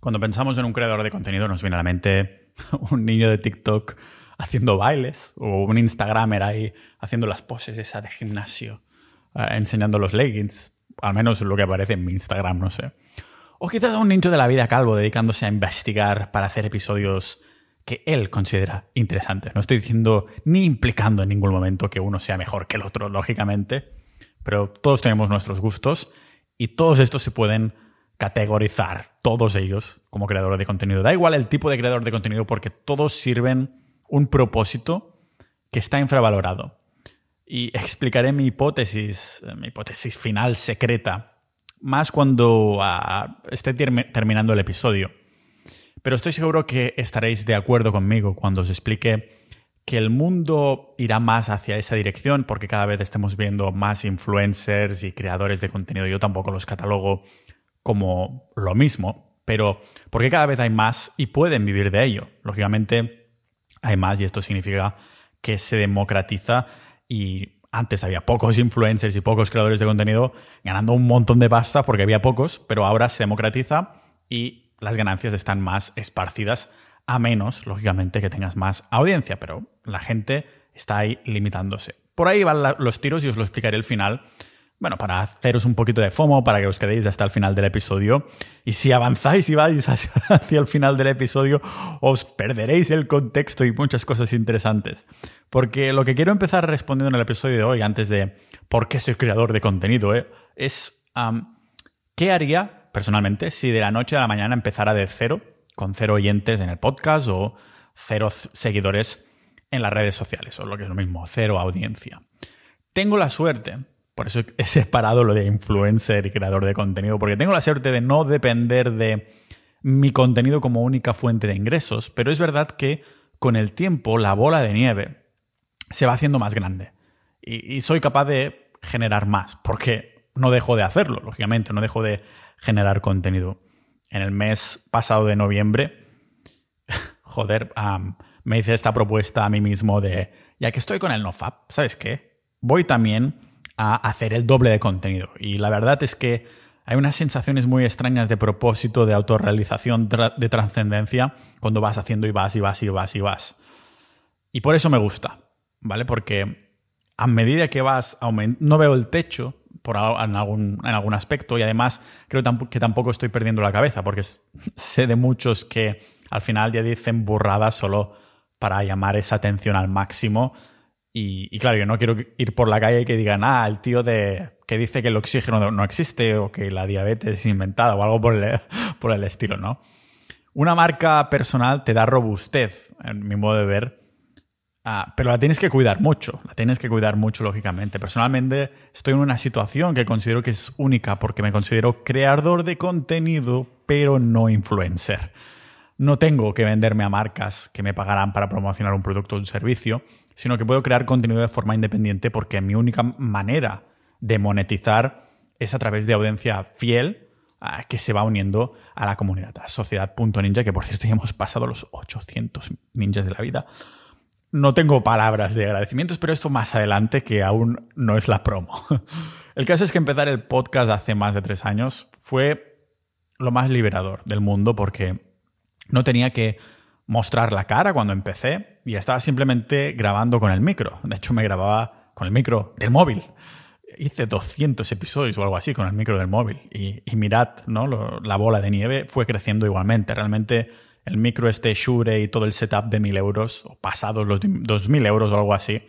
Cuando pensamos en un creador de contenido nos viene a la mente un niño de TikTok haciendo bailes o un Instagramer ahí haciendo las poses esa de gimnasio, eh, enseñando los leggings, al menos lo que aparece en mi Instagram, no sé. O quizás a un niño de la vida calvo dedicándose a investigar para hacer episodios que él considera interesantes. No estoy diciendo ni implicando en ningún momento que uno sea mejor que el otro, lógicamente, pero todos tenemos nuestros gustos y todos estos se pueden categorizar, todos ellos, como creadores de contenido. Da igual el tipo de creador de contenido porque todos sirven un propósito que está infravalorado. Y explicaré mi hipótesis, mi hipótesis final secreta más cuando ah, esté terminando el episodio. Pero estoy seguro que estaréis de acuerdo conmigo cuando os explique que el mundo irá más hacia esa dirección porque cada vez estemos viendo más influencers y creadores de contenido. Yo tampoco los catalogo como lo mismo, pero porque cada vez hay más y pueden vivir de ello. Lógicamente hay más y esto significa que se democratiza y antes había pocos influencers y pocos creadores de contenido ganando un montón de pasta porque había pocos, pero ahora se democratiza y las ganancias están más esparcidas, a menos, lógicamente, que tengas más audiencia, pero la gente está ahí limitándose. Por ahí van los tiros y os lo explicaré al final bueno, para haceros un poquito de FOMO, para que os quedéis hasta el final del episodio. Y si avanzáis y vais hacia el final del episodio, os perderéis el contexto y muchas cosas interesantes. Porque lo que quiero empezar respondiendo en el episodio de hoy, antes de por qué soy creador de contenido, eh, es qué haría personalmente si de la noche a la mañana empezara de cero, con cero oyentes en el podcast o cero seguidores en las redes sociales, o lo que es lo mismo, cero audiencia. Tengo la suerte por eso he separado lo de influencer y creador de contenido, porque tengo la suerte de no depender de mi contenido como única fuente de ingresos, pero es verdad que con el tiempo la bola de nieve se va haciendo más grande y, soy capaz de generar más, porque no dejo de hacerlo, lógicamente, no dejo de generar contenido. En el mes pasado de noviembre, joder, me hice esta propuesta a mí mismo de, ya que estoy con el NoFap, ¿sabes qué? Voy también a hacer el doble de contenido. Y la verdad es que hay unas sensaciones muy extrañas de propósito, de autorrealización, de trascendencia, cuando vas haciendo y vas y vas y vas y vas. Y por eso me gusta, ¿vale? Porque a medida que vas no veo el techo por en, algún, en algún aspecto y además creo que tampoco estoy perdiendo la cabeza porque sé de muchos que al final ya dicen burradas solo para llamar esa atención al máximo y, claro, yo no quiero ir por la calle y que digan, ah, el tío de que dice que el oxígeno no existe o que la diabetes es inventada o algo por el, por el estilo, ¿no? Una marca personal te da robustez, en mi modo de ver, ah, pero la tienes que cuidar mucho, la tienes que cuidar mucho, lógicamente. Personalmente estoy en una situación que considero que es única porque me considero creador de contenido, pero no influencer. No tengo que venderme a marcas que me pagarán para promocionar un producto o un servicio sino que puedo crear contenido de forma independiente porque mi única manera de monetizar es a través de audiencia fiel ah, que se va uniendo a la comunidad, a sociedad.ninja, que por cierto ya hemos pasado los 800 ninjas de la vida. No tengo palabras de agradecimientos, pero esto más adelante, que aún no es la promo. El caso es que empezar el podcast hace más de tres años fue lo más liberador del mundo porque no tenía que mostrar la cara cuando empecé y estaba simplemente grabando con el micro. De hecho, me grababa con el micro del móvil. Hice 200 episodios o algo así con el micro del móvil. Y, mirad, ¿no? la bola de nieve fue creciendo igualmente. Realmente el micro este Shure y todo el setup de 1000 euros, o pasados los 2000 euros o algo así,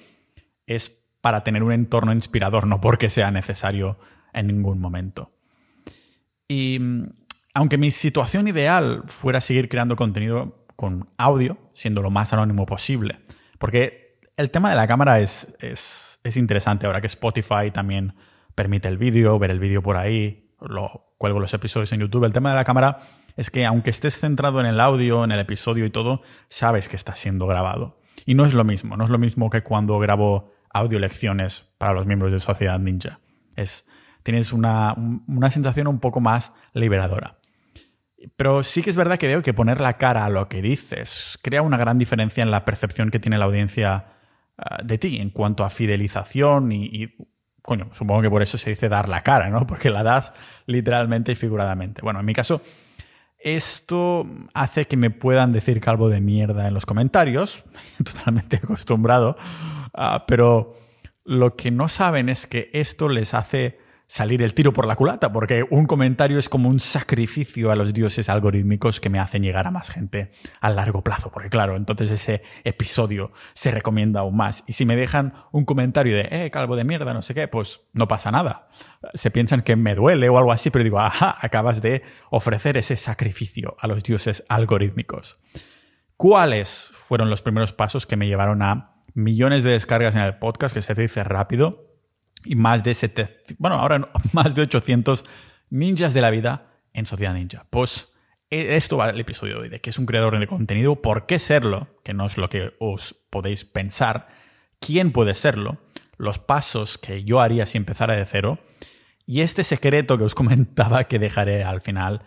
es para tener un entorno inspirador, no porque sea necesario en ningún momento. Y mm, aunque mi situación ideal fuera seguir creando contenido con audio, siendo lo más anónimo posible. Porque el tema de la cámara es, es, interesante ahora que Spotify también permite el vídeo, ver el vídeo por ahí, lo cuelgo los episodios en YouTube. El tema de la cámara es que aunque estés centrado en el audio, en el episodio y todo, sabes que está siendo grabado. Y no es lo mismo, no es lo mismo que cuando grabo audio lecciones para los miembros de Sociedad Ninja. Es, tienes una, una sensación un poco más liberadora. Pero sí que es verdad que veo que poner la cara a lo que dices crea una gran diferencia en la percepción que tiene la audiencia ah, de ti en cuanto a fidelización y, coño, supongo que por eso se dice dar la cara, ¿no? Porque la das literalmente y figuradamente. Bueno, en mi caso, Esto hace que me puedan decir calvo de mierda en los comentarios, totalmente acostumbrado, ah, pero lo que no saben es que esto les hace salir el tiro por la culata, porque un comentario es como un sacrificio a los dioses algorítmicos que me hacen llegar a más gente a largo plazo, porque claro, entonces ese episodio se recomienda aún más. Y si me dejan un comentario de, eh, calvo de mierda, no sé qué, pues no pasa nada. Se piensan que me duele o algo así, pero digo, ajá, acabas de ofrecer ese sacrificio a los dioses algorítmicos. ¿Cuáles fueron los primeros pasos que me llevaron a millones de descargas en el podcast, que se dice rápido? Y más de 700, bueno, ahora más de 800 ninjas de la vida en Sociedad Ninja. Pues e, esto va el episodio de hoy, de que es un creador de contenido, por qué serlo, que no es lo que os podéis pensar, quién puede serlo, los pasos que yo haría si empezara de cero, y este secreto que os comentaba que dejaré al final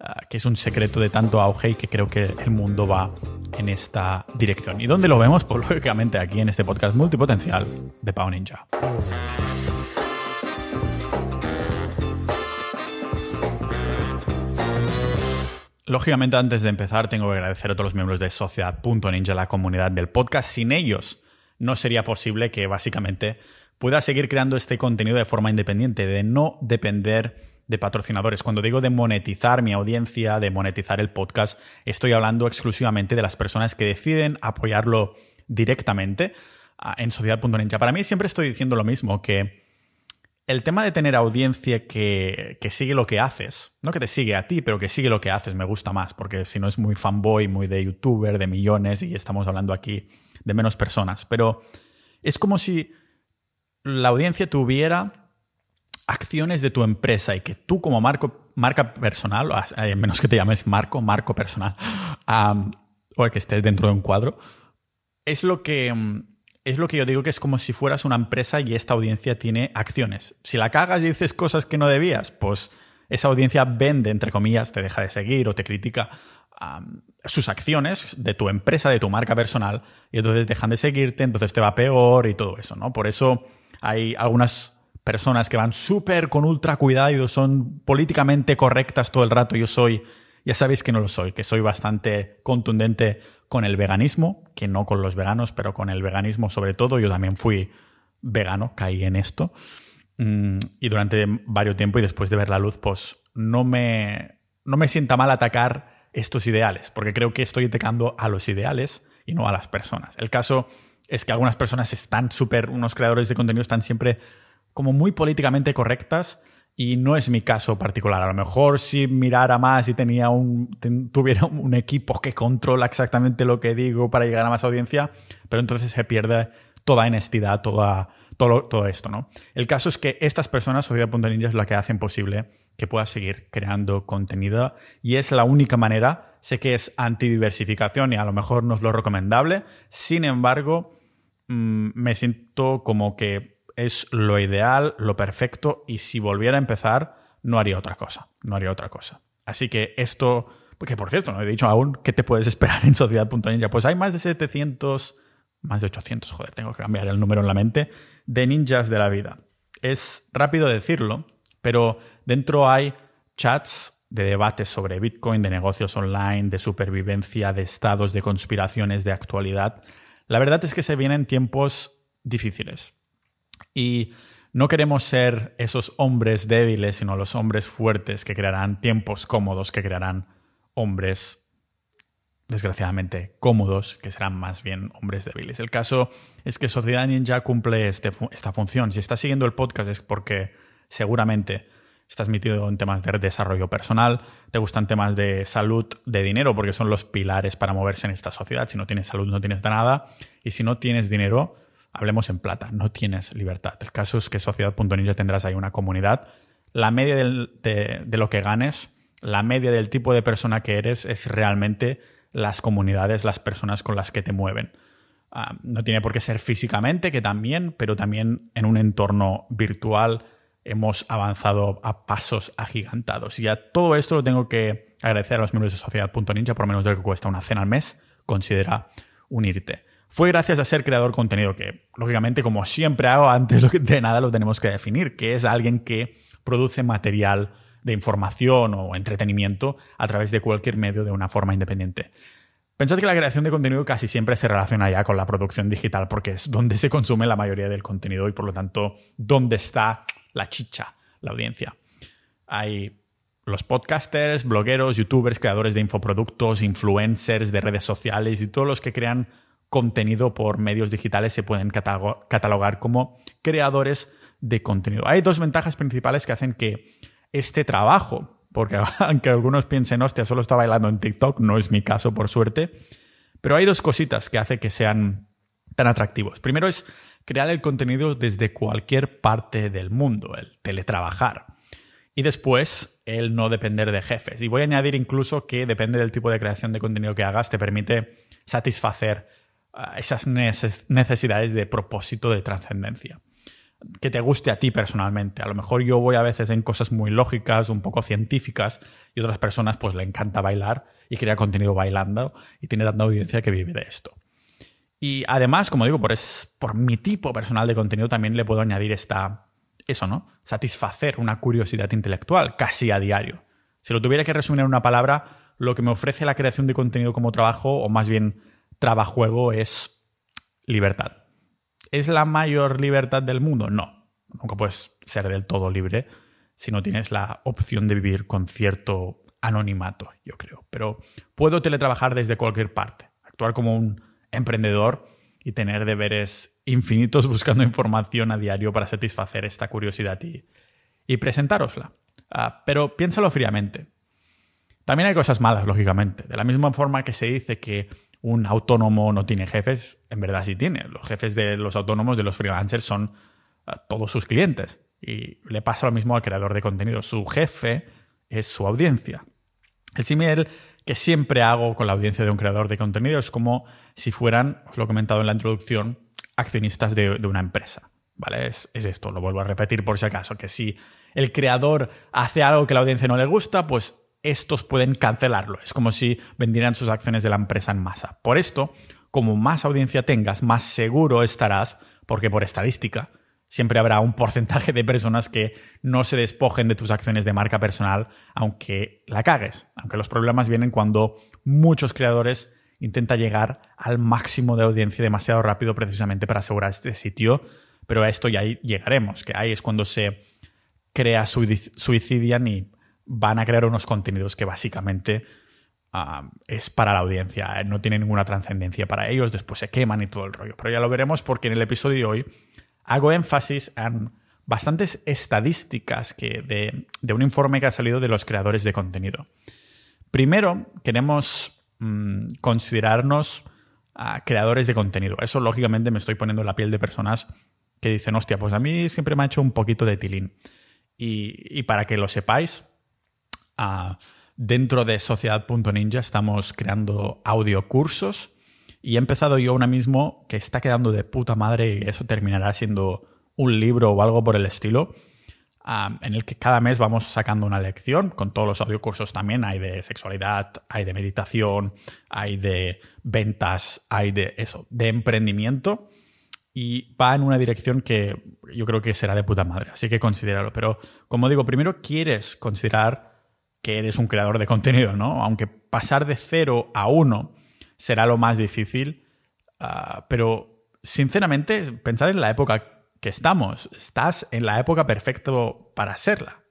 Ah, que es un secreto de tanto auge y que creo que el mundo va en esta dirección. ¿Y dónde lo vemos? Pues lógicamente aquí en este podcast multipotencial de Pau Ninja. Lógicamente, antes de empezar, tengo que agradecer a todos los miembros de Sociedad.ninja, la comunidad del podcast. Sin ellos, no sería posible que básicamente pueda seguir creando este contenido de forma independiente, de no depender de patrocinadores. Cuando digo de monetizar mi audiencia, de monetizar el podcast, estoy hablando exclusivamente de las personas que deciden apoyarlo directamente ah, en sociedad.ninja. Para mí siempre estoy diciendo lo mismo, que el tema de tener audiencia que, que, sigue lo que haces, no que te sigue a ti, pero que sigue lo que haces, me gusta más, porque si no es muy fanboy, muy de youtuber, de millones, y estamos hablando aquí de menos personas. Pero es como si la audiencia tuviera acciones de tu empresa y que tú como marco, marca personal, a menos que te llames Marco, Marco personal, o que estés dentro de un cuadro, es lo que... Es lo que yo digo que es como si fueras una empresa y esta audiencia tiene acciones. Si la cagas y dices cosas que no debías, pues esa audiencia vende, entre comillas, te deja de seguir o te critica sus acciones de tu empresa, de tu marca personal, y entonces dejan de seguirte, entonces te va peor y todo eso, ¿no? Por eso hay algunas personas que van súper con ultra cuidado son políticamente correctas todo el rato. Yo soy, ya sabéis que no lo soy, que soy bastante contundente con el veganismo, que no con los veganos, pero con el veganismo sobre todo. Yo también fui vegano, caí en esto. Mm, y durante varios tiempo y después de ver la luz, pues no me, no me sienta mal atacar estos ideales, porque creo que estoy atacando a los ideales y no a las personas. El caso es que algunas personas están súper, unos creadores de contenido están siempre como muy políticamente correctas y no es mi caso particular. A lo mejor si mirara más y tenía un, tuviera un equipo que controla exactamente lo que digo para llegar a más audiencia, pero entonces se pierde toda honestidad, toda, todo, todo esto, ¿no? El caso es que estas personas, Sociedad.ninja, es la que hacen posible que pueda seguir creando contenido y es la única manera. Sé que es antidiversificación y a lo mejor no es lo recomendable, sin embargo, mm, me siento como que es lo ideal, lo perfecto, y si volviera a empezar, no haría otra cosa, no haría otra cosa. Así que esto, porque por cierto, no he dicho aún qué te puedes esperar en Sociedad.ninja. Pues hay más de 700, más de 800, joder, tengo que cambiar el número en la mente, de ninjas de la vida. Es rápido decirlo, pero dentro hay chats de debates sobre Bitcoin, de negocios online, de supervivencia, de estados, de conspiraciones, de actualidad. La verdad es que se vienen tiempos difíciles. Y no queremos ser esos hombres débiles, sino los hombres fuertes que crearán tiempos cómodos, que crearán hombres, desgraciadamente, cómodos, que serán más bien hombres débiles. El caso es que Sociedad Ninja cumple este esta función. Si estás siguiendo el podcast es porque seguramente estás metido en temas de desarrollo personal, te gustan temas de salud, de dinero, porque son los pilares para moverse en esta sociedad. Si no tienes salud, no tienes nada. Y si no tienes dinero, hablemos en plata, no tienes libertad. El caso es que Sociedad.ninja tendrás ahí una comunidad. La media de, lo que ganes, la media del tipo de persona que eres es realmente las comunidades, las personas con las que te mueven. Ah, no tiene por qué ser físicamente, que también, pero también en un entorno virtual hemos avanzado a pasos agigantados. Y a todo esto lo tengo que agradecer a los miembros de Sociedad.ninja, por menos de lo que cuesta una cena al mes. Considera unirte fue gracias a ser creador contenido, que lógicamente, como siempre hago, antes de nada lo tenemos que definir, que es alguien que produce material de información o entretenimiento a través de cualquier medio de una forma independiente. Pensad que la creación de contenido casi siempre se relaciona ya con la producción digital porque es donde se consume la mayoría del contenido y por lo tanto donde está la chicha, la audiencia. Hay los podcasters, blogueros, youtubers, creadores de infoproductos, influencers de redes sociales y todos los que crean contenido por medios digitales se pueden catalogar como creadores de contenido. Hay dos ventajas principales que hacen que este trabajo porque aunque algunos piensen, hostia, solo está bailando en TikTok, no es mi caso, por suerte. Pero hay dos cositas que hacen que sean tan atractivos. Primero es crear el contenido desde cualquier parte del mundo, el teletrabajar. Y después, el no depender de jefes. Y voy a añadir incluso que depende del tipo de creación de contenido que hagas, te permite satisfacer esas necesidades de propósito de trascendencia que te guste a ti personalmente. A lo mejor yo voy a veces en cosas muy lógicas, un poco científicas, y otras personas pues le encanta bailar y crea contenido bailando y tiene tanta audiencia que vive de esto. Y además, como digo, por, es, por mi tipo personal de contenido también le puedo añadir esta, eso, ¿no? Satisfacer una curiosidad intelectual casi a diario. Si lo tuviera que resumir en una palabra, lo que me ofrece la creación de contenido como trabajo, o más bien trabajuego, es libertad. ¿Es la mayor libertad del mundo? No. Nunca puedes ser del todo libre si no tienes la opción de vivir con cierto anonimato, yo creo. Pero puedo teletrabajar desde cualquier parte, actuar como un emprendedor y tener deberes infinitos buscando información a diario para satisfacer esta curiosidad y, y presentárosla. Ah, pero piénsalo fríamente. También hay cosas malas, lógicamente. De la misma forma que se dice que un autónomo no tiene jefes, en verdad sí tiene. Los jefes de los autónomos, de los freelancers, son eh, todos sus clientes. Y le pasa lo mismo al creador de contenido. Su jefe es su audiencia. El símil que siempre hago con la audiencia de un creador de contenido es como si fueran, os lo he comentado en la introducción, accionistas de, una empresa. ¿Vale? Es, es, esto, lo vuelvo a repetir por si acaso, que si el creador hace algo que la audiencia no le gusta, pues estos pueden cancelarlo. Es como si vendieran sus acciones de la empresa en masa. Por esto, como más audiencia tengas, más seguro estarás, porque por estadística, siempre habrá un porcentaje de personas que no se despojen de tus acciones de marca personal, aunque la cagues. Aunque los problemas vienen cuando muchos creadores intentan llegar al máximo de audiencia demasiado rápido precisamente para asegurar este sitio. Pero a esto ya llegaremos, que ahí es cuando se crea suicidian y van a crear unos contenidos que básicamente ah, es para la audiencia, eh, no tiene ninguna trascendencia para ellos, después se queman y todo el rollo. Pero ya lo veremos porque en el episodio de hoy hago énfasis en bastantes estadísticas que de, un informe que ha salido de los creadores de contenido. Primero, queremos mm, considerarnos ah, creadores de contenido. Eso, lógicamente, me estoy poniendo en la piel de personas que dicen, hostia, pues a mí siempre me ha hecho un poquito de tilín. y para que lo sepáis, dentro de Sociedad.ninja estamos creando audiocursos y he empezado yo ahora mismo que está quedando de puta madre y eso terminará siendo un libro o algo por el estilo. en el que cada mes vamos sacando una lección, con todos los audiocursos también, hay de sexualidad, hay de meditación, hay de ventas, hay de eso, de emprendimiento, y va en una dirección que yo creo que será de puta madre, así que considéralo. Pero como digo, primero quieres considerar que eres un creador de contenido, ¿no? Aunque pasar de cero a uno será lo más difícil, ah, pero sinceramente, pensad en la época que estamos. Estás en la época perfecta para serla.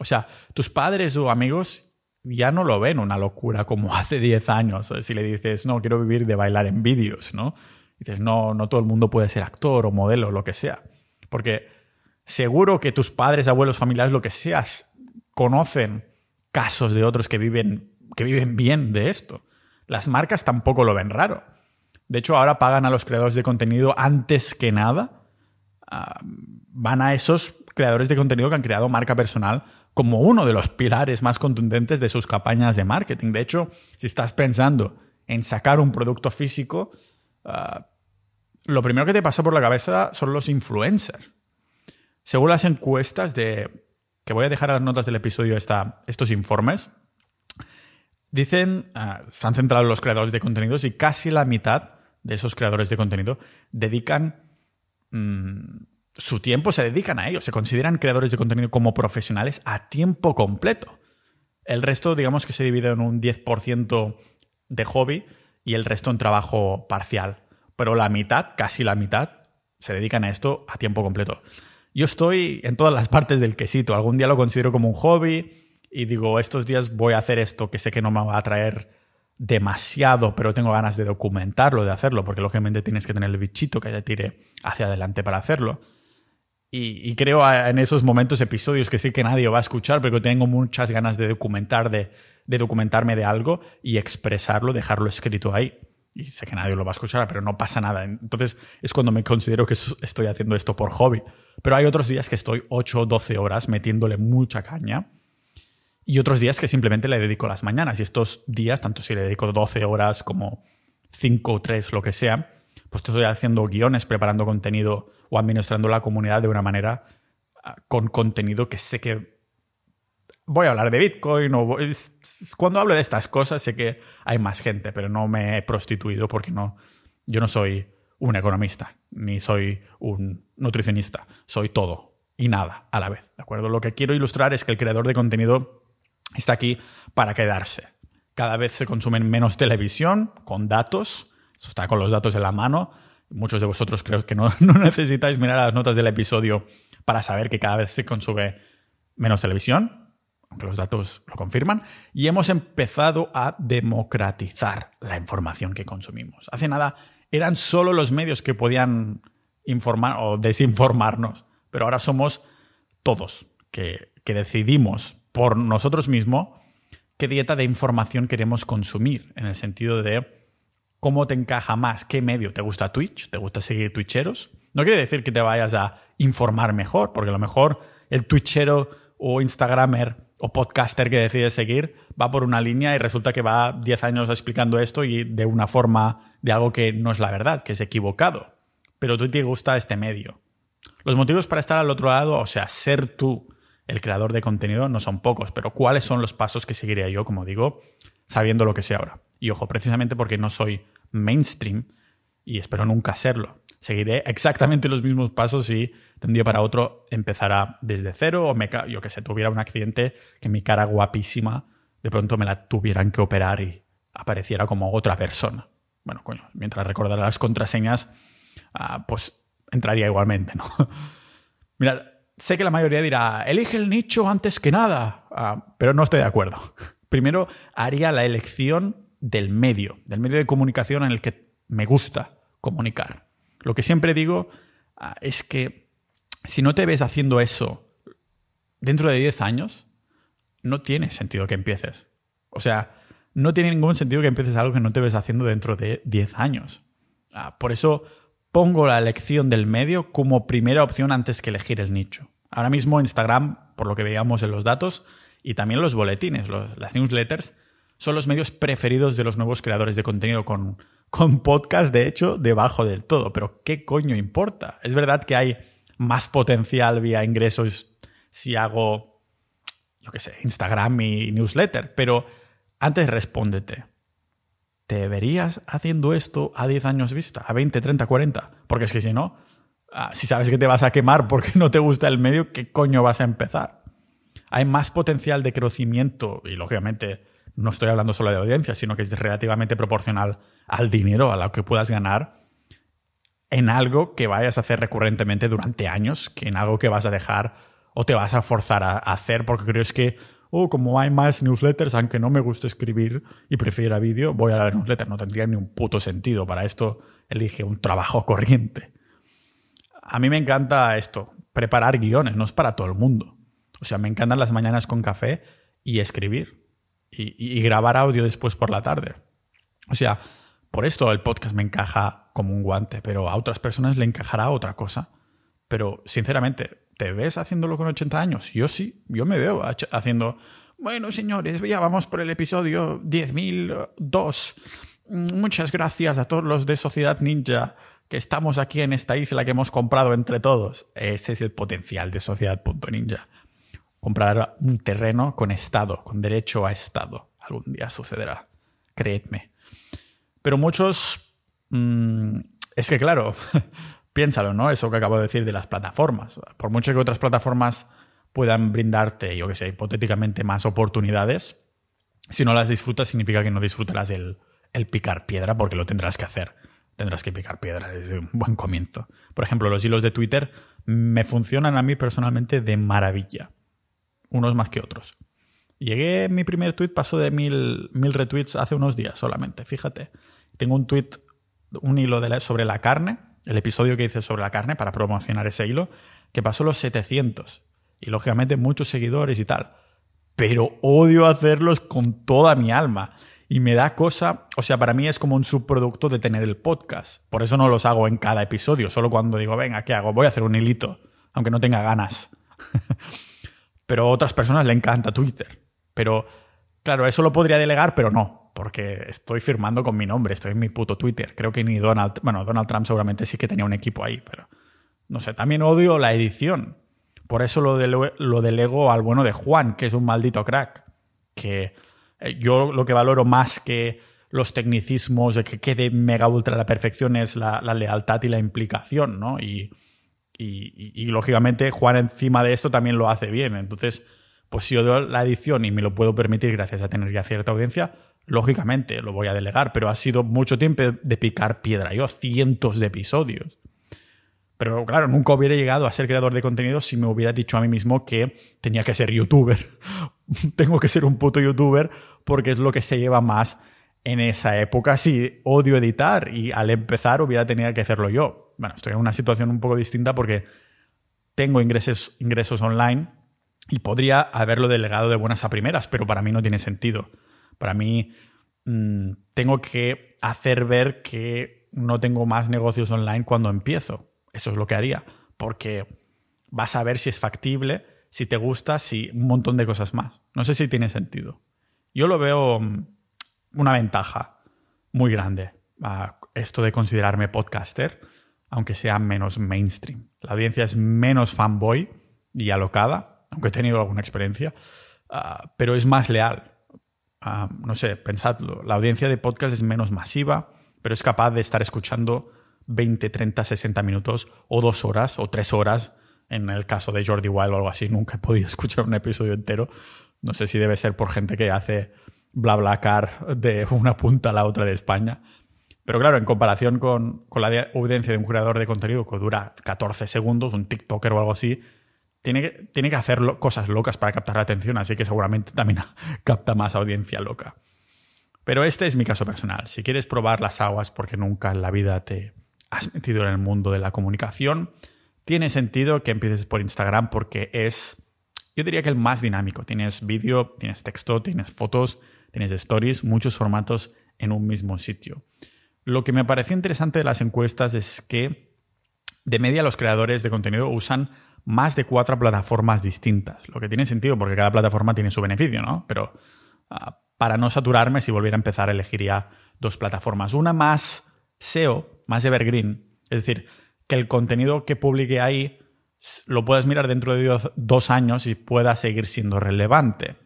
O sea, tus padres o amigos ya no lo ven una locura como hace 10 años. Si le dices, no, quiero vivir de bailar en vídeos, ¿no? dices, no, no todo el mundo puede ser actor o modelo lo que sea. Porque seguro que tus padres, abuelos, familiares, lo que seas, conocen casos de otros que viven, que viven bien de esto. Las marcas tampoco lo ven raro. De hecho, ahora pagan a los creadores de contenido antes que nada. Ah, van a esos creadores de contenido que han creado marca personal como uno de los pilares más contundentes de sus campañas de marketing. De hecho, si estás pensando en sacar un producto físico, ah, lo primero que te pasa por la cabeza son los influencers. Según las encuestas de que voy a dejar a las notas del episodio estos informes, dicen, ah, se han centrado los creadores de contenidos y casi la mitad de esos creadores de contenido dedican mm, su tiempo se dedican a ello, se consideran creadores de contenido como profesionales a tiempo completo. El resto, digamos que se divide en un 10% de hobby y el resto en trabajo parcial. Pero la mitad, casi la mitad, se dedican a esto a tiempo completo. Yo estoy en todas las partes del quesito. Algún día lo considero como un hobby y digo, estos días voy a hacer esto que sé que no me va a traer demasiado, pero tengo ganas de documentarlo, de hacerlo, porque lógicamente tienes que tener el bichito que te tire hacia adelante para hacerlo. Y, creo en esos momentos, episodios que sé que nadie va a escuchar, pero tengo muchas ganas de documentar, de, de documentarme de algo y expresarlo, dejarlo escrito ahí. Y sé que nadie lo va a escuchar, pero no pasa nada. Entonces es cuando me considero que estoy haciendo esto por hobby. Pero hay otros días que estoy 8 o 12 horas metiéndole mucha caña. Y otros días que simplemente le dedico las mañanas. Y estos días, tanto si le dedico 12 horas como 5 o 3, lo que sea, pues estoy haciendo guiones, preparando contenido o administrando la comunidad de una manera ah, con contenido que sé que voy a hablar de Bitcoin o cuando hablo de estas cosas sé que hay más gente, pero no me he prostituido porque no yo no soy un economista ni soy un nutricionista, soy todo y nada a la vez, ¿de acuerdo? Lo que quiero ilustrar es que el creador de contenido está aquí para quedarse. Cada vez se consumen menos televisión con datos, eso está con los datos en la mano. Muchos de vosotros creo que no, necesitáis mirar las notas del episodio para saber que cada vez se consume menos televisión, aunque los datos lo confirman. Y hemos empezado a democratizar la información que consumimos. Hace nada eran solo los medios que podían informar o desinformarnos, pero ahora somos todos que, que decidimos por nosotros mismos qué dieta de información queremos consumir, en el sentido de cómo te encaja más, qué medio. ¿Te gusta Twitch? ¿Te gusta seguir twitcheros? No quiere decir que te vayas a informar mejor, porque a lo mejor el twitchero o instagramer o podcaster que decides seguir va por una línea y resulta que va 10 años explicando esto y de una forma de algo que no es la verdad, que es equivocado. Pero tú te gusta este medio. Los motivos para estar al otro lado, o sea, ser tú el creador de contenido, no son pocos, pero ¿cuáles son los pasos que seguiría yo, como digo, sabiendo lo que sé ahora? Y ojo, precisamente porque no soy mainstream y espero nunca serlo. Seguiré exactamente los mismos pasos y de un día para otro empezará desde cero o me, yo que sé, tuviera un accidente que mi cara guapísima de pronto me la tuvieran que operar y apareciera como otra persona. Bueno, coño, mientras recordara las contraseñas, ah, pues entraría igualmente, ¿no? Mira, sé que la mayoría dirá, elige el nicho antes que nada, ah, pero no estoy de acuerdo. Primero haría la elección del medio, del medio de comunicación en el que me gusta comunicar. Lo que siempre digo ah, es que si no te ves haciendo eso dentro de 10 años, no tiene sentido que empieces. O sea, no tiene ningún sentido que empieces algo que no te ves haciendo dentro de 10 años. Ah, por eso pongo la elección del medio como primera opción antes que elegir el nicho. Ahora mismo Instagram, por lo que veíamos en los datos, y también los boletines, las newsletters, son los medios preferidos de los nuevos creadores de contenido con, con podcast, de hecho, debajo del todo. Pero ¿qué coño importa? Es verdad que hay más potencial vía ingresos si hago, yo qué sé, Instagram y newsletter, pero antes respóndete. ¿Te verías haciendo esto a 10 años vista? ¿A 20, 30, 40? Porque es que si no, ah, si sabes que te vas a quemar porque no te gusta el medio, ¿qué coño vas a empezar? Hay más potencial de crecimiento y, lógicamente, no estoy hablando solo de audiencia, sino que es relativamente proporcional al dinero, a lo que puedas ganar en algo que vayas a hacer recurrentemente durante años, que en algo que vas a dejar o te vas a forzar a hacer porque crees que, oh, como hay más newsletters, aunque no me guste escribir y prefiera vídeo, voy a la newsletter. No tendría ni un puto sentido. Para esto elige un trabajo corriente. A mí me encanta esto, preparar guiones, no es para todo el mundo. O sea, me encantan las mañanas con café y escribir y, grabar audio después por la tarde. O sea, por esto el podcast me encaja como un guante, pero a otras personas le encajará otra cosa. Pero, sinceramente, ¿te ves haciéndolo con 80 años? Yo sí, yo me veo haciendo... Bueno, señores, ya vamos por el episodio 10.002. Muchas gracias a todos los de Sociedad Ninja que estamos aquí en esta isla que hemos comprado entre todos. Ese es el potencial de Sociedad.ninja comprar un terreno con Estado, con derecho a Estado. Algún día sucederá, creedme. Pero muchos... Mm, es que claro, piénsalo, ¿no? Eso que acabo de decir de las plataformas. Por mucho que otras plataformas puedan brindarte, yo que sé, hipotéticamente más oportunidades, si no las disfrutas significa que no disfrutarás el, el picar piedra porque lo tendrás que hacer. Tendrás que picar piedra desde un buen comienzo. Por ejemplo, los hilos de Twitter me funcionan a mí personalmente de maravilla. Unos más que otros. Llegué, mi primer tweet pasó de mil, mil retweets hace unos días solamente, fíjate. Tengo un tweet, un hilo sobre la carne, el episodio que hice sobre la carne para promocionar ese hilo, que pasó los 700. Y lógicamente muchos seguidores y tal. Pero odio hacerlos con toda mi alma. Y me da cosa, o sea, para mí es como un subproducto de tener el podcast. Por eso no los hago en cada episodio, solo cuando digo, venga, ¿qué hago? Voy a hacer un hilito, aunque no tenga ganas. pero a otras personas le encanta Twitter. Pero, claro, eso lo podría delegar, pero no, porque estoy firmando con mi nombre, estoy en mi puto Twitter. Creo que ni Donald, bueno, Donald Trump seguramente sí que tenía un equipo ahí, pero no sé, también odio la edición. Por eso lo, lo delego al bueno de Juan, que es un maldito crack, que eh, yo lo que valoro más que los tecnicismos de que quede mega ultra la perfección es la, lealtad y la implicación, ¿no? Y, y, lógicamente Juan encima de esto también lo hace bien. Entonces, pues si yo doy la edición y me lo puedo permitir gracias a tener ya cierta audiencia, lógicamente lo voy a delegar, pero ha sido mucho tiempo de picar piedra. Yo cientos de episodios. Pero claro, nunca hubiera llegado a ser creador de contenido si me hubiera dicho a mí mismo que tenía que ser youtuber. Tengo que ser un puto youtuber porque es lo que se lleva más en esa época. Sí, odio editar y al empezar hubiera tenido que hacerlo yo. Bueno, estoy en una situación un poco distinta porque tengo ingresos, ingresos online y podría haberlo delegado de buenas a primeras, pero para mí no tiene sentido. Para mí mm, tengo que hacer ver que no tengo más negocios online cuando empiezo. Eso es lo que haría, porque vas a ver si es factible, si te gusta, si un montón de cosas más. No sé si tiene sentido. Yo lo veo mm, una ventaja muy grande a esto de considerarme podcaster, aunque sea menos mainstream. La audiencia es menos fanboy y alocada, aunque he tenido alguna experiencia, ah, pero es más leal. No sé, pensadlo. La audiencia de podcast es menos masiva, pero es capaz de estar escuchando 20, 30, 60 minutos o dos horas o tres horas. En el caso de Jordi Wild o algo así, nunca he podido escuchar un episodio entero. No sé si debe ser por gente que hace bla bla car de una punta a la otra de España. Pero claro, en comparación con, con la audiencia de un creador de contenido que dura 14 segundos, un TikToker o algo así, tiene que, tiene que hacer cosas locas para captar la atención, así que seguramente también capta más audiencia loca. Pero este es mi caso personal. Si quieres probar las aguas porque nunca en la vida te, has metido en el mundo de la comunicación, tiene sentido que empieces por Instagram porque es, yo diría que el más dinámico. Tienes vídeo, tienes texto, tienes fotos, tienes stories, muchos formatos en un mismo sitio. Lo que me pareció interesante de las encuestas es que de media los creadores de contenido usan más de cuatro plataformas distintas, lo que tiene sentido porque cada plataforma tiene su beneficio, ¿no? Pero ah, para no saturarme, si volviera a empezar, elegiría dos plataformas. Una más SEO, más evergreen. Es decir, que el contenido que publique ahí lo puedas mirar dentro de dos años y pueda seguir siendo relevante.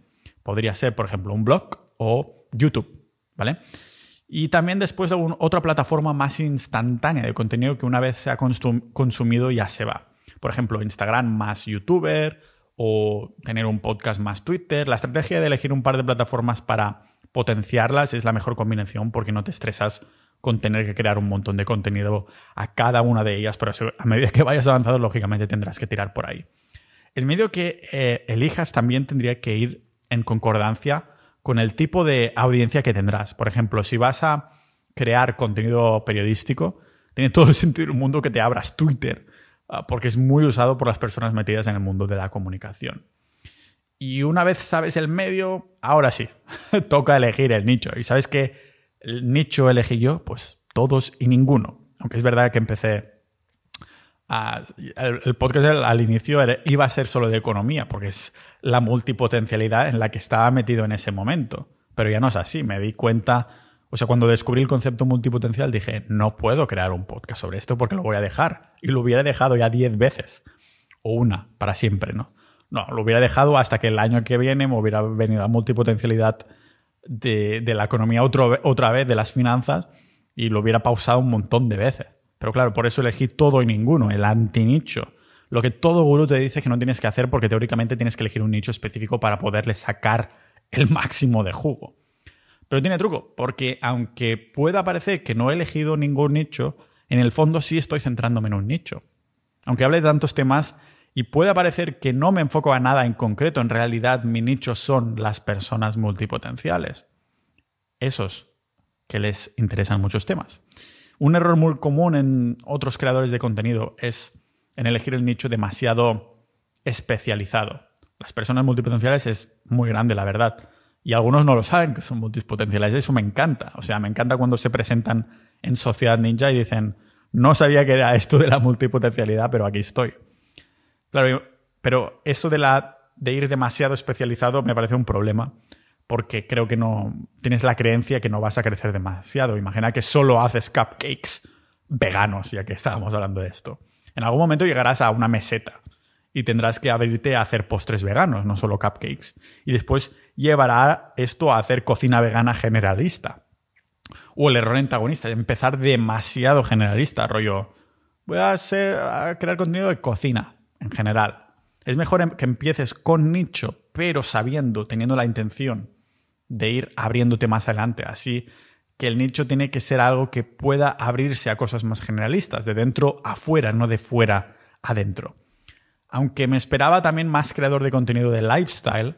Podría ser, por ejemplo, un blog o YouTube, ¿vale? Y también después otra plataforma más instantánea de contenido que una vez se ha consumido ya se va. Por ejemplo, Instagram más YouTuber o tener un podcast más Twitter. La estrategia de elegir un par de plataformas para potenciarlas es la mejor combinación porque no te estresas con tener que crear un montón de contenido a cada una de ellas, pero a medida que vayas avanzando, lógicamente tendrás que tirar por ahí. El medio que eh, elijas también tendría que ir en concordancia con el tipo de audiencia que tendrás. Por ejemplo, si vas a crear contenido periodístico, tiene todo el sentido del mundo que te abras Twitter, porque es muy usado por las personas metidas en el mundo de la comunicación. Y una vez sabes el medio, ahora sí, toca elegir el nicho. Y sabes que el nicho elegí yo, pues todos y ninguno. Aunque es verdad que empecé el, podcast al, inicio iba a ser solo de economía, porque es la multipotencialidad en la que estaba metido en ese momento. Pero ya no es así, me di cuenta, o sea, cuando descubrí el concepto multipotencial dije, no puedo crear un podcast sobre esto porque lo voy a dejar. Y lo hubiera dejado ya diez veces, o una, para siempre, ¿no? No, lo hubiera dejado hasta que el año que viene me hubiera venido a multipotencialidad de, la economía otra vez, de las finanzas, y lo hubiera pausado un montón de veces. Pero claro, por eso elegí todo y ninguno, el antinicho. Lo que todo gurú te dice que no tienes que hacer porque teóricamente tienes que elegir un nicho específico para poderle sacar el máximo de jugo. Pero tiene truco, porque aunque pueda parecer que no he elegido ningún nicho, en el fondo sí estoy centrándome en un nicho. Aunque hable de tantos temas y pueda parecer que no me enfoco a nada en concreto, en realidad mi nicho son las personas multipotenciales. Esos que les interesan muchos temas. Un error muy común en otros creadores de contenido es en elegir el nicho demasiado especializado. Las personas multipotenciales es muy grande, la verdad. Y algunos no lo saben que son multipotenciales. Eso me encanta. O sea, me encanta cuando se presentan en Sociedad Ninja y dicen, no sabía que era esto de la multipotencialidad, pero aquí estoy. Claro, pero eso de, la, de ir demasiado especializado me parece un problema porque creo que no tienes la creencia que no vas a crecer demasiado. Imagina que solo haces cupcakes veganos, ya que estábamos hablando de esto. En algún momento llegarás a una meseta y tendrás que abrirte a hacer postres veganos, no solo cupcakes. Y después llevará esto a hacer cocina vegana generalista. O el error antagonista, empezar demasiado generalista, rollo. Voy a, a crear contenido de cocina en general. Es mejor em, que empieces con nicho, pero sabiendo, teniendo la intención de ir abriéndote más adelante. Así que el nicho tiene que ser algo que pueda abrirse a cosas más generalistas, de dentro a fuera, no de fuera adentro. Aunque me esperaba también más creador de contenido de lifestyle,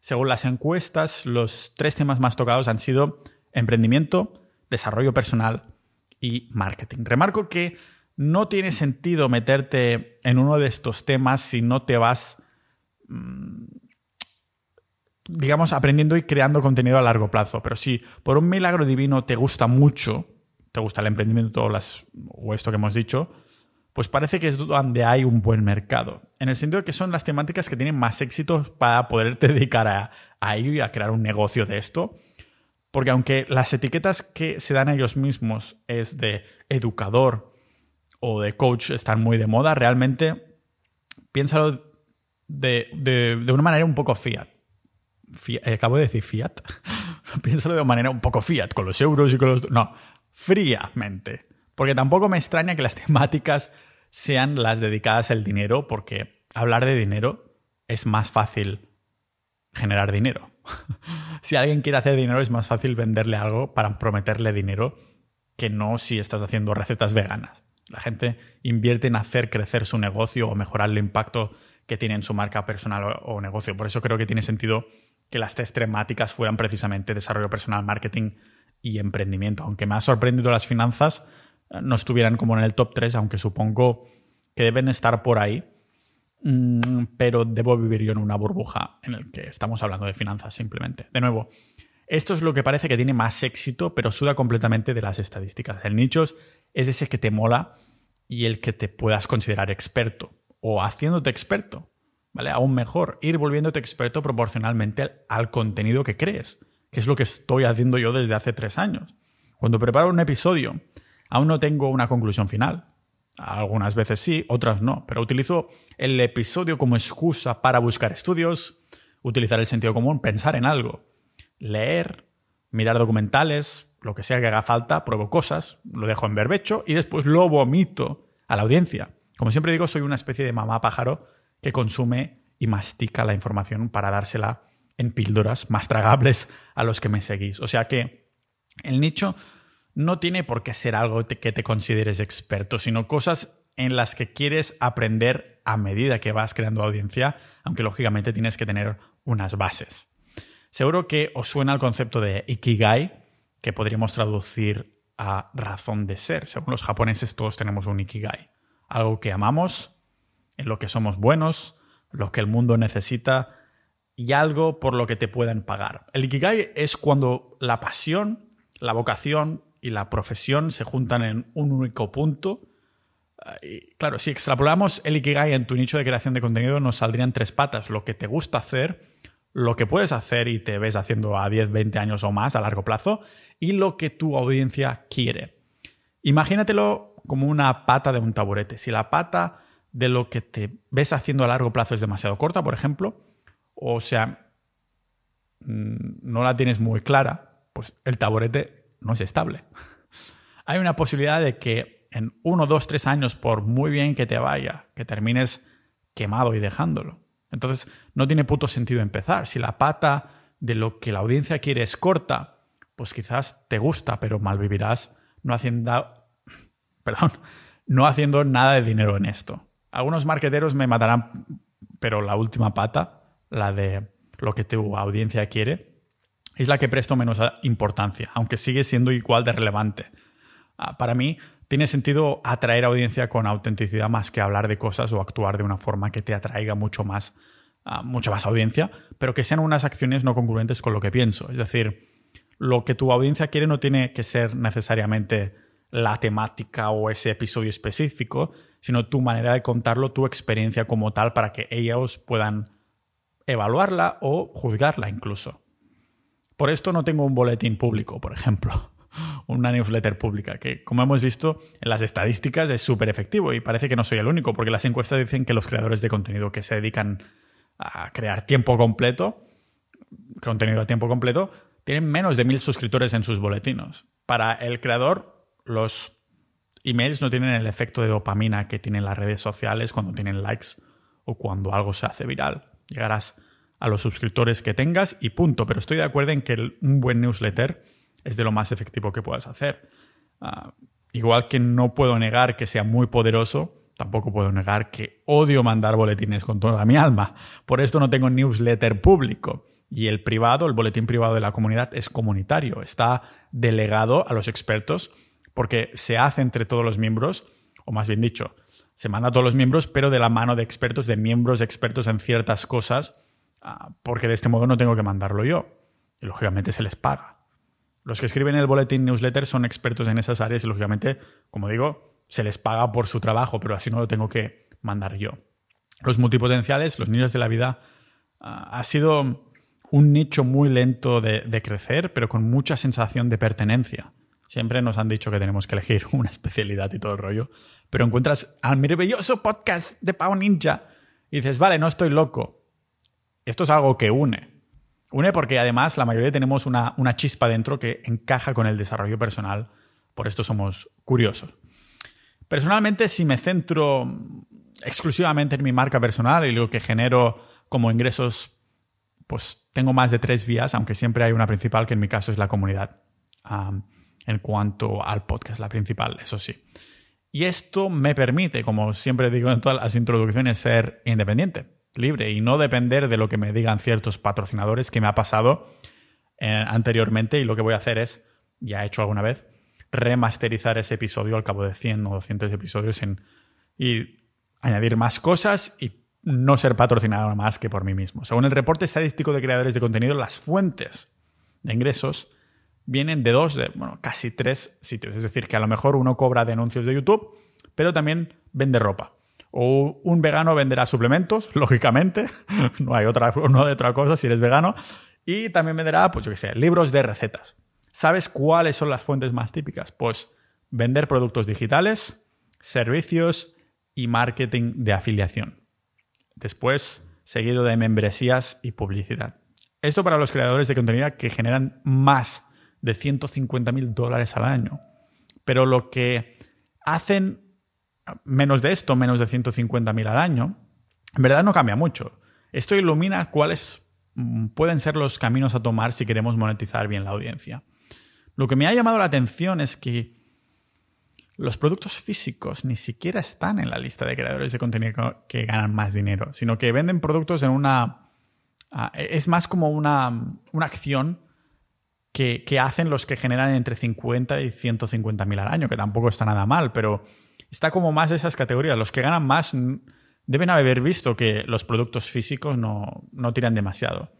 según las encuestas, los tres temas más tocados han sido emprendimiento, desarrollo personal y marketing. Remarco que no tiene sentido meterte en uno de estos temas si no te vas mm, digamos, aprendiendo y creando contenido a largo plazo. Pero si por un milagro divino te gusta mucho, te gusta el emprendimiento o esto que hemos dicho, pues parece que es donde hay un buen mercado. En el sentido de que son las temáticas que tienen más éxito para poderte dedicar a, a ello y a crear un negocio de esto. Porque aunque las etiquetas que se dan a ellos mismos es de educador o de coach están muy de moda, realmente piénsalo de, de una manera un poco fiat. Eh, acabo de decir fiat. Piénsalo de manera un poco fiat, con los euros y con los... No, fríamente. Porque tampoco me extraña que las temáticas sean las dedicadas al dinero, porque hablar de dinero es más fácil generar dinero. si alguien quiere hacer dinero es más fácil venderle algo para prometerle dinero que no si estás haciendo recetas veganas. La gente invierte en hacer crecer su negocio o mejorar el impacto que tiene en su marca personal o negocio. Por eso creo que tiene sentido que las tres temáticas fueran precisamente desarrollo personal, marketing y emprendimiento. Aunque me ha sorprendido las finanzas, no estuvieran como en el top 3, aunque supongo que deben estar por ahí. Mm, pero debo vivir yo en una burbuja en el que estamos hablando de finanzas simplemente. De nuevo, esto es lo que parece que tiene más éxito, pero suda completamente de las estadísticas. El nicho es ese que te mola y el que te puedas considerar experto o haciéndote experto. ¿vale? Aún mejor, ir volviéndote experto proporcionalmente al contenido que crees, que es lo que estoy haciendo yo desde hace tres años. Cuando preparo un episodio, aún no tengo una conclusión final. Algunas veces sí, otras no, pero utilizo el episodio como excusa para buscar estudios, utilizar el sentido común, pensar en algo, leer, mirar documentales, lo que sea que haga falta, pruebo cosas, lo dejo en berbecho y después lo vomito a la audiencia. Como siempre digo, soy una especie de mamá pájaro que consume y mastica la información para dársela en píldoras más tragables a los que me seguís. O sea que el nicho no tiene por qué ser algo que te consideres experto, sino cosas en las que quieres aprender a medida que vas creando audiencia, aunque lógicamente tienes que tener unas bases. Seguro que os suena el concepto de Ikigai, que podríamos traducir a razón de ser. Según los japoneses todos tenemos un Ikigai. Algo que amamos, en lo que somos buenos, lo que el mundo necesita y algo por lo que te puedan pagar. El Ikigai es cuando la pasión, la vocación y la profesión se juntan en un único punto. Y claro, si extrapolamos el Ikigai en tu nicho de creación de contenido, nos saldrían tres patas. Lo que te gusta hacer, lo que puedes hacer y te ves haciendo a 10, 20 años o más a largo plazo, y lo que tu audiencia quiere. Imagínatelo como una pata de un taburete. Si la pata de lo que te ves haciendo a largo plazo es demasiado corta, por ejemplo, o sea, mm, no la tienes muy clara, pues el taburete no es estable. Hay una posibilidad de que en uno, dos, tres años, por muy bien que te vaya, que termines quemado y dejándolo. Entonces, no tiene puto sentido empezar. Si la pata de lo que la audiencia quiere es corta, pues quizás te gusta, pero malvivirás no haciendo, perdón, no haciendo nada de dinero en esto. Algunos marqueteros me matarán, pero la última pata, la de lo que tu audiencia quiere, es la que presto menos importancia, aunque sigue siendo igual de relevante. Ah, para mí, tiene sentido atraer audiencia con autenticidad más que hablar de cosas o actuar de una forma que te atraiga mucho más, ah, mucha más audiencia, pero que sean unas acciones no congruentes con lo que pienso. Es decir, lo que tu audiencia quiere no tiene que ser necesariamente la temática o ese episodio específico, sino tu manera de contarlo, tu experiencia como tal, para que ellos puedan evaluarla o juzgarla incluso. Por esto no tengo un boletín público, por ejemplo, una newsletter pública, que como hemos visto en las estadísticas es súper efectivo y parece que no soy el único, porque las encuestas dicen que los creadores de contenido que se dedican a crear tiempo completo, contenido a tiempo completo, tienen menos de mil suscriptores en sus boletinos. Para el creador, los emails no tienen el efecto de dopamina que tienen las redes sociales cuando tienen likes o cuando algo se hace viral. Llegarás a los suscriptores que tengas y punto. Pero estoy de acuerdo en que un buen newsletter es de lo más efectivo que puedas hacer. Ah, igual que no puedo negar que sea muy poderoso, tampoco puedo negar que odio mandar boletines con toda mi alma. Por esto no tengo newsletter público. Y el privado, el boletín privado de la comunidad, es comunitario. Está delegado a los expertos porque se hace entre todos los miembros, o más bien dicho, se manda a todos los miembros, pero de la mano de expertos, de miembros expertos en ciertas cosas, porque de este modo no tengo que mandarlo yo. Y lógicamente se les paga. Los que escriben el boletín newsletter son expertos en esas áreas y lógicamente, como digo, se les paga por su trabajo, pero así no lo tengo que mandar yo. Los multipotenciales, los niños de la vida, ah, ha sido un nicho muy lento de crecer, pero con mucha sensación de pertenencia. Siempre nos han dicho que tenemos que elegir una especialidad y todo el rollo. Pero encuentras al maravilloso podcast de Pau Ninja y dices, vale, no estoy loco. Esto es algo que une. Une porque además la mayoría tenemos una, una chispa dentro que encaja con el desarrollo personal. Por esto somos curiosos. Personalmente, si me centro exclusivamente en mi marca personal y lo que genero como ingresos, pues tengo más de tres vías, aunque siempre hay una principal que en mi caso es la comunidad en cuanto al podcast, la principal, eso sí. Y esto me permite, como siempre digo en todas las introducciones, ser independiente, libre y no depender de lo que me digan ciertos patrocinadores que me ha pasado eh, anteriormente y lo que voy a hacer es, ya he hecho alguna vez, remasterizar ese episodio al cabo de 100 o 200 episodios en, y añadir más cosas y no ser patrocinado más que por mí mismo. Según el reporte estadístico de creadores de contenido, las fuentes de ingresos vienen de dos, de, bueno, casi tres sitios. Es decir, que a lo mejor uno cobra de anuncios de YouTube, pero también vende ropa. O un vegano venderá suplementos, lógicamente. no hay otra, no de otra cosa si eres vegano. Y también venderá, pues yo qué sé, libros de recetas. ¿Sabes cuáles son las fuentes más típicas? Pues vender productos digitales, servicios y marketing de afiliación. Después, seguido de membresías y publicidad. Esto para los creadores de contenido que generan más de 150 mil dólares al año. Pero lo que hacen menos de esto, menos de 150 mil al año, en verdad no cambia mucho. Esto ilumina cuáles mm, pueden ser los caminos a tomar si queremos monetizar bien la audiencia. Lo que me ha llamado la atención es que los productos físicos ni siquiera están en la lista de creadores de contenido que ganan más dinero, sino que venden productos en una... Ah, es más como una, una acción que, hacen los que generan entre 50 y 150 mil al año, que tampoco está nada mal, pero está como más de esas categorías. Los que ganan más deben haber visto que los productos físicos no, no tiran demasiado.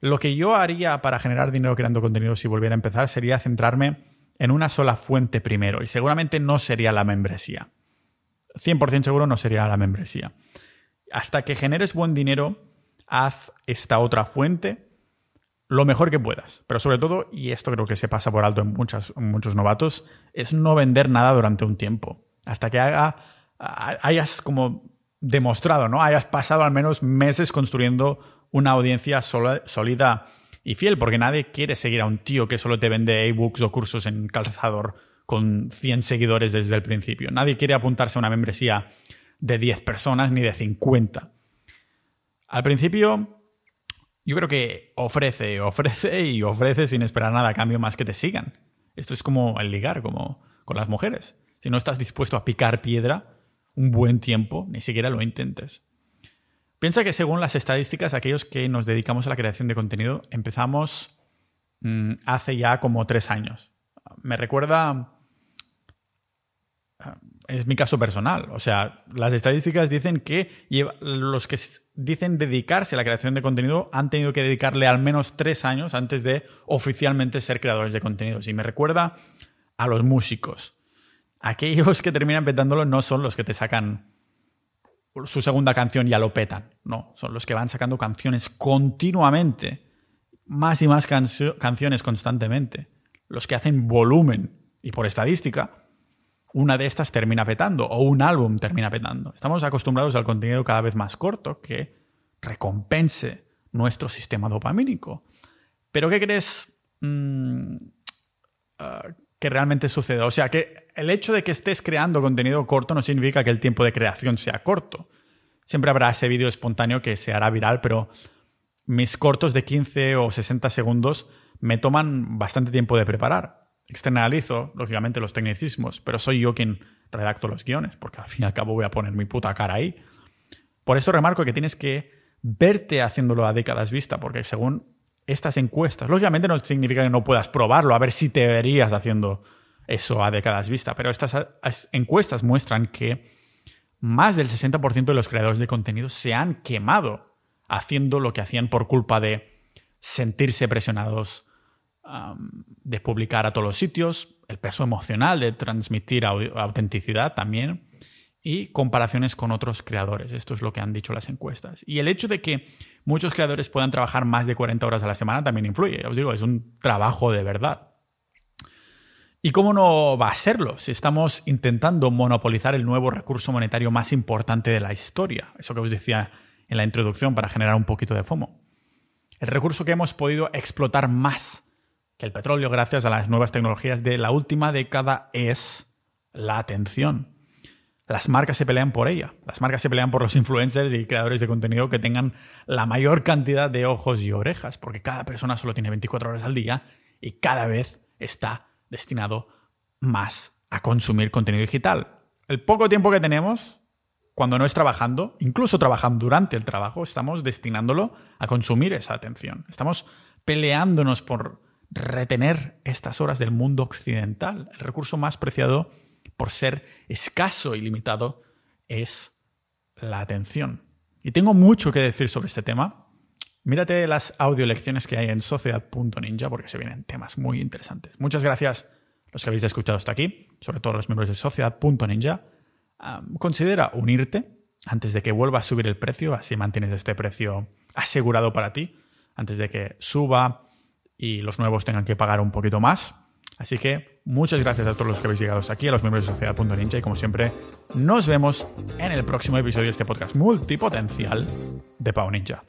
Lo que yo haría para generar dinero creando contenido si volviera a empezar sería centrarme en una sola fuente primero y seguramente no sería la membresía. 100% seguro no sería la membresía. Hasta que generes buen dinero, haz esta otra fuente lo mejor que puedas. Pero sobre todo, y esto creo que se pasa por alto en, muchos novatos, es no vender nada durante un tiempo. Hasta que haga, hayas como demostrado, ¿no? Hayas pasado al menos meses construyendo una audiencia sólida y fiel, porque nadie quiere seguir a un tío que solo te vende ebooks o cursos en calzador con 100 seguidores desde el principio. Nadie quiere apuntarse a una membresía de 10 personas ni de 50. Al principio, yo creo que ofrece, ofrece y ofrece sin esperar nada a cambio más que te sigan. Esto es como el ligar, como con las mujeres. Si no estás dispuesto a picar piedra un buen tiempo, ni siquiera lo intentes. Piensa que según las estadísticas, aquellos que nos dedicamos a la creación de contenido empezamos mm, hace ya como tres años. Me recuerda es mi caso personal. O sea, las estadísticas dicen que los que dicen dedicarse a la creación de contenido han tenido que dedicarle al menos tres años antes de oficialmente ser creadores de contenidos. Y me recuerda a los músicos. Aquellos que terminan petándolo no son los que te sacan su segunda canción y ya lo petan. No, son los que van sacando canciones continuamente. Más y más canciones constantemente. Los que hacen volumen. Y por estadística, una de estas termina petando o un álbum termina petando. Estamos acostumbrados al contenido cada vez más corto que recompense nuestro sistema dopamínico. Pero ¿qué crees mm, ah, que realmente sucede? O sea, que el hecho de que estés creando contenido corto no significa que el tiempo de creación sea corto. Siempre habrá ese vídeo espontáneo que se hará viral, pero mis cortos de 15 o 60 segundos me toman bastante tiempo de preparar. Externalizo, lógicamente, los tecnicismos, pero soy yo quien redacto los guiones, porque al fin y al cabo voy a poner mi puta cara ahí. Por eso remarco que tienes que verte haciéndolo a décadas vista, porque según estas encuestas, lógicamente no significa que no puedas probarlo, a ver si te verías haciendo eso a décadas vista, pero estas encuestas muestran que más del 60% de los creadores de contenido se han quemado haciendo lo que hacían por culpa de sentirse presionados de publicar a todos los sitios, el peso emocional de transmitir autenticidad también y comparaciones con otros creadores. Esto es lo que han dicho las encuestas. Y el hecho de que muchos creadores puedan trabajar más de 40 horas a la semana también influye. os digo, es un trabajo de verdad. ¿Y cómo no va a serlo si estamos intentando monopolizar el nuevo recurso monetario más importante de la historia? Eso que os decía en la introducción para generar un poquito de FOMO. El recurso que hemos podido explotar más que el petróleo, gracias a las nuevas tecnologías de la última década, es la atención. Las marcas se pelean por ella. Las marcas se pelean por los influencers y creadores de contenido que tengan la mayor cantidad de ojos y orejas, porque cada persona solo tiene 24 horas al día y cada vez está destinado más a consumir contenido digital. El poco tiempo que tenemos, cuando no es trabajando, incluso trabajando durante el trabajo, estamos destinándolo a consumir esa atención. Estamos peleándonos por retener estas horas del mundo occidental. El recurso más preciado, por ser escaso y limitado, es la atención. Y tengo mucho que decir sobre este tema. Mírate las audio lecciones que hay en sociedad.ninja porque se vienen temas muy interesantes. Muchas gracias a los que habéis escuchado hasta aquí, sobre todo los miembros de sociedad.ninja. considera unirte antes de que vuelva a subir el precio, así mantienes este precio asegurado para ti, antes de que suba y los nuevos tengan que pagar un poquito más. Así que muchas gracias a todos los que habéis llegado aquí, a los miembros de Sociedad.ninja y como siempre, nos vemos en el próximo episodio de este podcast multipotencial de Pau Ninja.